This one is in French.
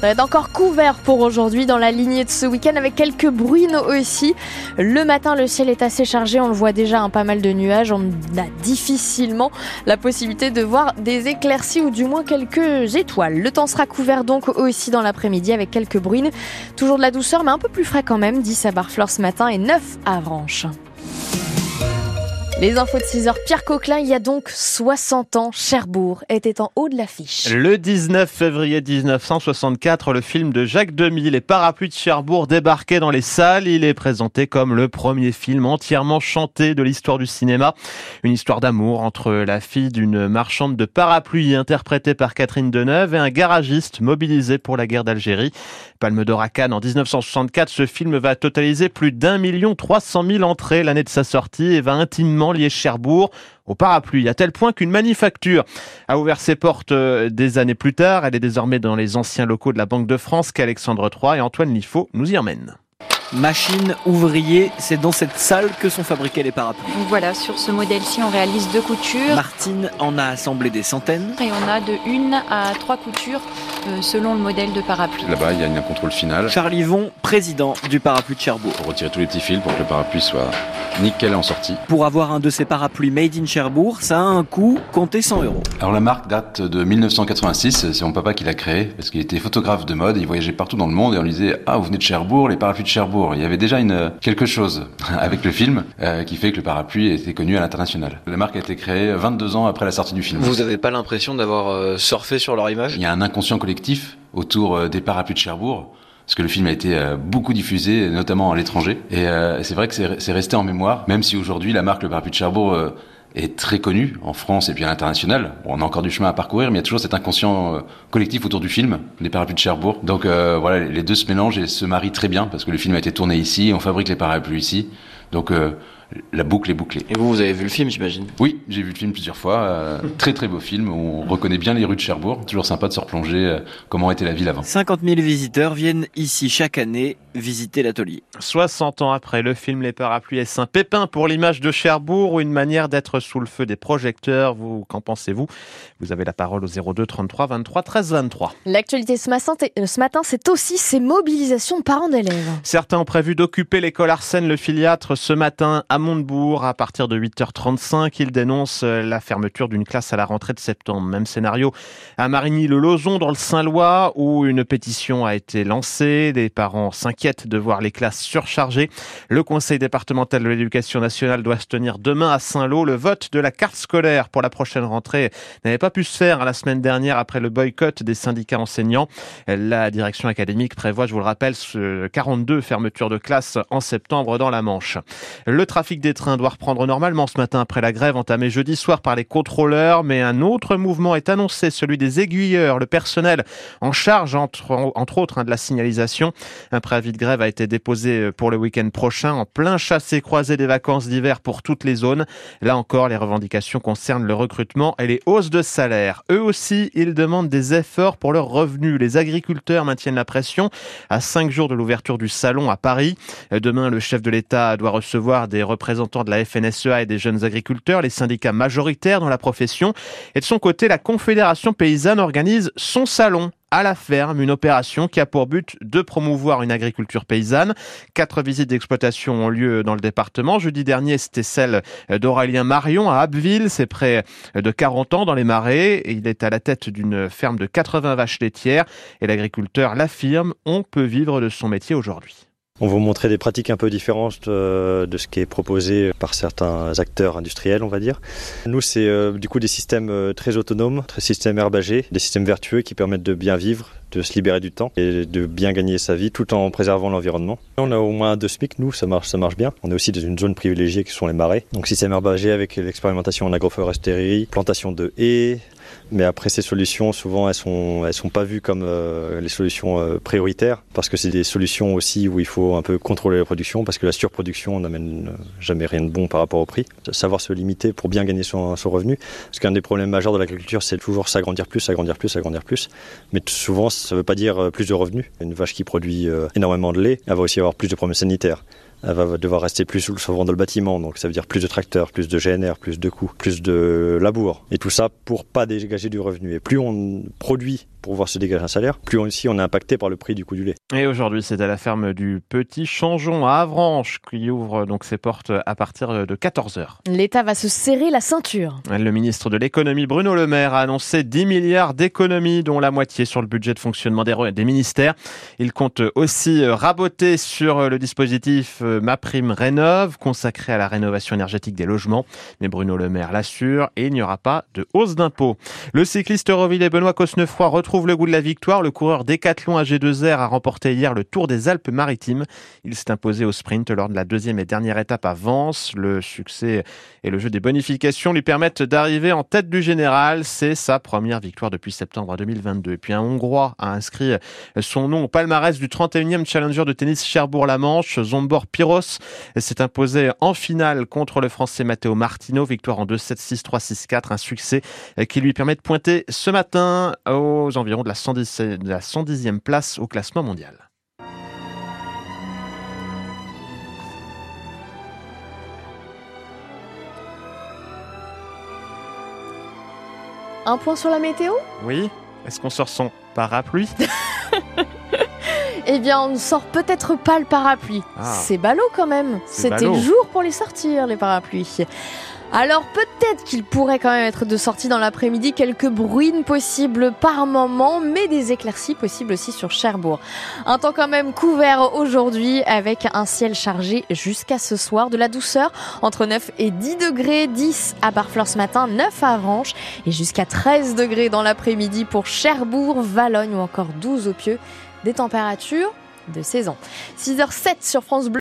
Va être encore couvert pour aujourd'hui dans la lignée de ce week-end avec quelques bruines aussi. Le matin, le ciel est assez chargé. On le voit déjà, un pas mal de nuages. On a difficilement la possibilité de voir des éclaircies ou du moins quelques étoiles. Le temps sera couvert donc aussi dans l'après-midi avec quelques bruines. Toujours de la douceur, mais un peu plus frais quand même. 10 à Barfleur ce matin et 9 à. Les infos de 6h, Pierre Coquelin, il y a donc 60 ans, Cherbourg était en haut de l'affiche. Le 19 février 1964, le film de Jacques Demy, Les Parapluies de Cherbourg, débarquait dans les salles. Il est présenté comme le premier film entièrement chanté de l'histoire du cinéma. Une histoire d'amour entre la fille d'une marchande de parapluies interprétée par Catherine Deneuve et un garagiste mobilisé pour la guerre d'Algérie. Palme d'Or à Cannes en 1964, ce film va totaliser plus d'un million trois cent mille entrées l'année de sa sortie et va intimement lié Cherbourg au parapluie, à tel point qu'une manufacture a ouvert ses portes euh, des années plus tard. Elle est désormais dans les anciens locaux de la Banque de France qu'Alexandre III et Antoine Liffaut nous y emmènent. Machine, ouvrier, c'est dans cette salle que sont fabriqués les parapluies. Voilà, sur ce modèle-ci, on réalise deux coutures. Martine en a assemblé des centaines. Et on a de une à trois coutures euh, selon le modèle de parapluie. Là-bas, il y a un contrôle final. Charles Yvon, président du parapluie de Cherbourg. Pour retirer tous les petits fils pour que le parapluie soit nickel en sortie. Pour avoir un de ces parapluies made in Cherbourg, ça a un coût compté 100 euros. Alors la marque date de 1986, c'est mon papa qui l'a créé parce qu'il était photographe de mode, il voyageait partout dans le monde et on lui disait "Ah, vous venez de Cherbourg, les parapluies de Cherbourg." Il y avait déjà une quelque chose avec le film euh, qui fait que le parapluie était connu à l'international. La marque a été créée 22 ans après la sortie du film. Vous n'avez pas l'impression d'avoir euh, surfé sur leur image? Il y a un inconscient collectif autour euh, des parapluies de Cherbourg parce que le film a été beaucoup diffusé, notamment à l'étranger. Et c'est vrai que c'est resté en mémoire, même si aujourd'hui la marque Le Parapluie de Cherbourg est très connue en France et puis à l'international. On a encore du chemin à parcourir, mais il y a toujours cet inconscient collectif autour du film, les parapluies de Cherbourg. Donc voilà, les deux se mélangent et se marient très bien parce que le film a été tourné ici, on fabrique les parapluies ici. Donc la boucle est bouclée. Et vous, vous avez vu le film, j'imagine? Oui, j'ai vu le film plusieurs fois. Euh, très très beau film. On reconnaît bien les rues de Cherbourg. Toujours sympa de se replonger euh, comment était la ville avant. 50 000 visiteurs viennent ici chaque année visiter l'atelier. 60 ans après le film Les Parapluies est un pépin pour l'image de Cherbourg ou une manière d'être sous le feu des projecteurs. Vous, qu'en pensez-vous? Vous avez la parole au 02 33 23 13 23. L'actualité ce matin, ce matin, c'est aussi ces mobilisations de parents d'élèves. Certains ont prévu d'occuper l'école Arsène le Filiatre ce matin à Montebourg à partir de 8h35. Ils dénoncent euh, la fermeture d'une classe à la rentrée de septembre. Même scénario à Marigny-le-Lozon dans le Saint-Lois où une pétition a été lancée. Des parents s'inquiètent de voir les classes surchargées. Le conseil départemental de l'éducation nationale doit se tenir demain à Saint-Lô. Le vote de la carte scolaire pour la prochaine rentrée n'avait pas pu se faire la semaine dernière après le boycott des syndicats enseignants. La direction académique prévoit, je vous le rappelle, 42 fermetures de classes en septembre dans la Manche. Le trafic des trains doit reprendre normalement ce matin après la grève entamée jeudi soir par les contrôleurs, mais un autre mouvement est annoncé, celui des aiguilleurs, le personnel en charge entre, autres hein, de la signalisation. Un préavis de grève a été déposé pour le week-end prochain en plein chassé croisé des vacances d'hiver pour toutes les zones. Là encore, les revendications concernent le recrutement et les hausses de salaire. Eux aussi, ils demandent des efforts pour leurs revenus. Les agriculteurs maintiennent la pression à cinq jours de l'ouverture du salon à Paris. Demain, le chef de l'État doit recevoir des représentants de la FNSEA et des jeunes agriculteurs, les syndicats majoritaires dans la profession. Et de son côté, la Confédération paysanne organise son salon à la ferme, une opération qui a pour but de promouvoir une agriculture paysanne. Quatre visites d'exploitation ont lieu dans le département. Jeudi dernier, c'était celle d'Aurélien Marion à Abbeville. C'est près de 40 ans dans les marais. Il est à la tête d'une ferme de 80 vaches laitières et l'agriculteur l'affirme, on peut vivre de son métier aujourd'hui. On vous montrer des pratiques un peu différentes euh, de ce qui est proposé par certains acteurs industriels, on va dire. Nous, c'est euh, du coup des systèmes euh, très autonomes, très systèmes herbagés, des systèmes vertueux qui permettent de bien vivre, de se libérer du temps et de bien gagner sa vie tout en préservant l'environnement. On a au moins deux SMIC, nous, ça marche, ça marche bien. On est aussi dans une zone privilégiée qui sont les marais. Donc système herbagé avec l'expérimentation en agroforesterie, plantation de haies, mais après, ces solutions, souvent, elles sont, elles sont pas vues comme euh, les solutions euh, prioritaires, parce que c'est des solutions aussi où il faut un peu contrôler la production, parce que la surproduction n'amène euh, jamais rien de bon par rapport au prix. Savoir se limiter pour bien gagner son, son revenu, parce qu'un des problèmes majeurs de l'agriculture, c'est toujours s'agrandir plus, s'agrandir plus, s'agrandir plus. Mais souvent, ça veut pas dire plus de revenus. Une vache qui produit énormément de lait, elle va aussi avoir plus de problèmes sanitaires. Elle va devoir rester plus sous le sauvant dans le bâtiment, donc ça veut dire plus de tracteurs, plus de GNR, plus de coûts, plus de labour. Et tout ça pour pas dégager du revenu. Et plus on produit pour voir se dégager un salaire, plus aussi on est impacté par le prix du coût du lait. Et aujourd'hui, c'est à la ferme du Petit Changeon à Avranches qui ouvre donc ses portes à partir de 14h. L'État va se serrer la ceinture. Le ministre de l'économie Bruno Le Maire a annoncé 10 milliards d'économies, dont la moitié sur le budget de fonctionnement des, des ministères. Il compte aussi raboter sur le dispositif Ma Prime Rénove, consacré à la rénovation énergétique des logements. Mais Bruno Le Maire l'assure, et il n'y aura pas de hausse d'impôts. Le cycliste Euroville Benoît Cosnefroy retrouve le goût de la victoire. Le coureur Décathlon AG2R a remporté hier le Tour des Alpes-Maritimes. Il s'est imposé au sprint lors de la deuxième et dernière étape à Vence. Le succès et le jeu des bonifications lui permettent d'arriver en tête du général. C'est sa première victoire depuis septembre 2022. Et puis un Hongrois a inscrit son nom au palmarès du 31e Challenger de tennis Cherbourg-la-Manche. Zombor Piros s'est imposé en finale contre le Français Matteo Martino. Victoire en 2-7, 6-3, 6-4. Un succès qui lui permet de pointer ce matin aux environ de la, 110, de la 110e place au classement mondial. Un point sur la météo? Oui Est-ce qu'on sort son parapluie? Eh bien, on ne sort peut-être pas le parapluie. Ah. C'est ballot quand même. C'était le jour pour les sortir, les parapluies. Alors peut-être qu'il pourrait quand même être de sortie dans l'après-midi, quelques bruines possibles par moment, mais des éclaircies possibles aussi sur Cherbourg. Un temps quand même couvert aujourd'hui avec un ciel chargé jusqu'à ce soir, de la douceur entre 9 et 10 degrés, 10 à Barfleur ce matin, 9 à Avranches et jusqu'à 13 degrés dans l'après-midi pour Cherbourg, Valogne ou encore 12 au Pieux, des températures de saison. 6h07 sur France Bleu.